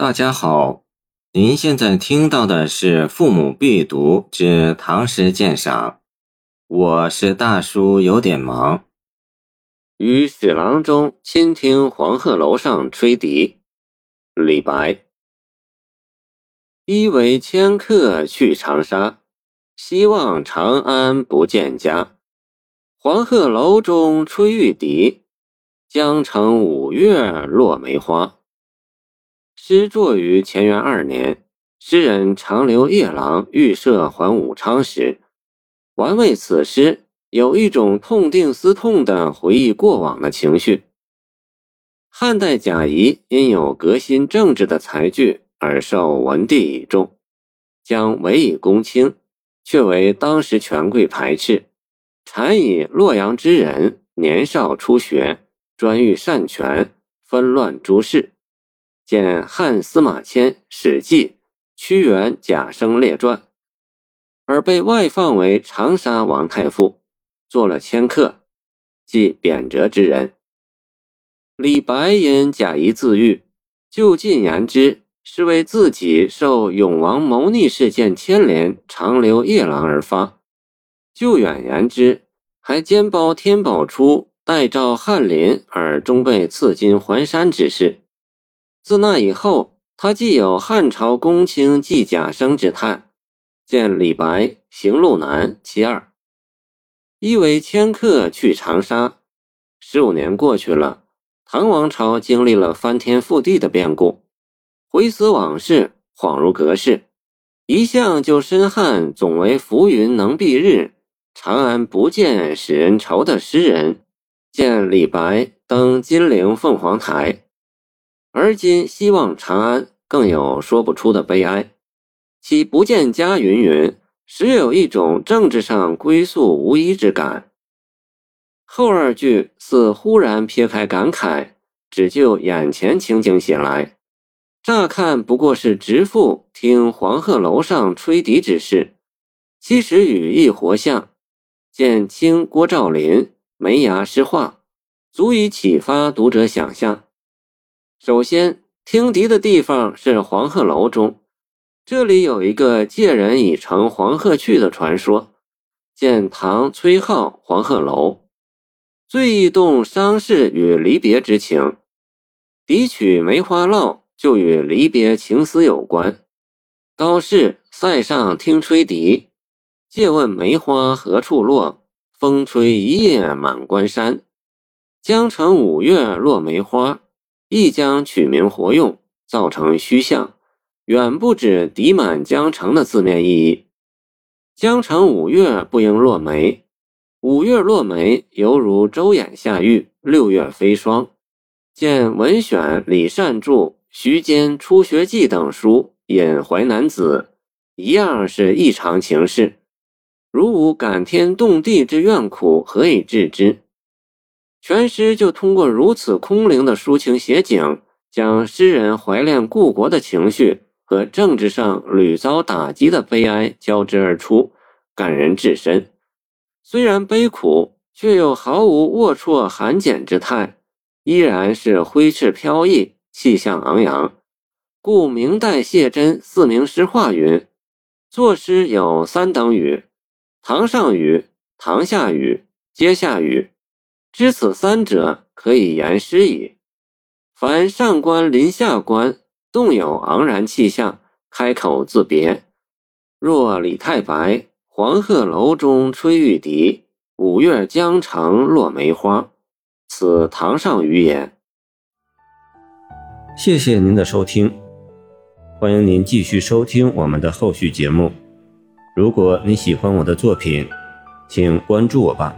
大家好，您现在听到的是《父母必读之唐诗鉴赏》，我是大叔，有点忙。于史郎中倾听黄鹤楼上吹笛，李白。一为迁客去长沙，希望长安不见家。黄鹤楼中吹玉笛，江城五月落梅花。诗作于乾元二年，诗人长留夜郎预设还武昌时，玩味此诗，有一种痛定思痛的回忆过往的情绪。汉代贾谊因有革新政治的才具而受文帝倚重，将委以公卿，却为当时权贵排斥，禅以洛阳之人年少初学，专欲擅权，纷乱诸事。见汉司马迁《史记·屈原贾生列传》，而被外放为长沙王太傅，做了迁客，即贬谪之人。李白因贾谊自喻，就近言之，是为自己受永王谋逆事件牵连，长留夜郎而发；就远言之，还兼包天宝初代召翰林而终被赐金还山之事。自那以后，他既有汉朝公卿季贾生之叹，见李白《行路难》其二。一为迁客去长沙，十五年过去了，唐王朝经历了翻天覆地的变故，回思往事，恍如隔世。一向就深汉总为浮云能蔽日，长安不见使人愁的诗人，见李白登金陵凤凰台。而今希望长安，更有说不出的悲哀。其不见家云云，实有一种政治上归宿无依之感。后二句似忽然撇开感慨，只就眼前情景写来。乍看不过是直赋听黄鹤楼上吹笛之事，其实语意活像。见清郭兆林眉牙诗画，足以启发读者想象。首先，听笛的地方是黄鹤楼中，这里有一个借人已乘黄鹤去的传说。见唐崔颢《黄鹤楼》，最易动伤逝与离别之情。笛曲《梅花烙》就与离别情思有关。高适塞上听吹笛，借问梅花何处落？风吹一夜满关山。江城五月落梅花。亦将取名活用，造成虚像，远不止敌满江城的字面意义。江城五月不应落梅，五月落梅犹如周眼下玉，六月飞霜。见文选李善著《徐坚初学记》等书，引《淮南子》，一样是异常情事。如无感天动地之怨苦，何以治之？全诗就通过如此空灵的抒情写景，将诗人怀恋故国的情绪和政治上屡遭打击的悲哀交织而出，感人至深。虽然悲苦，却又毫无龌龊寒简之态，依然是挥斥飘逸，气象昂扬。故明代谢真《四明诗话》云：“作诗有三等语，堂上语、堂下语、阶下语。”知此三者，可以言诗矣。凡上官临下官，动有昂然气象，开口自别。若李太白《黄鹤楼中吹玉笛，五月江城落梅花》，此堂上语言。谢谢您的收听，欢迎您继续收听我们的后续节目。如果你喜欢我的作品，请关注我吧。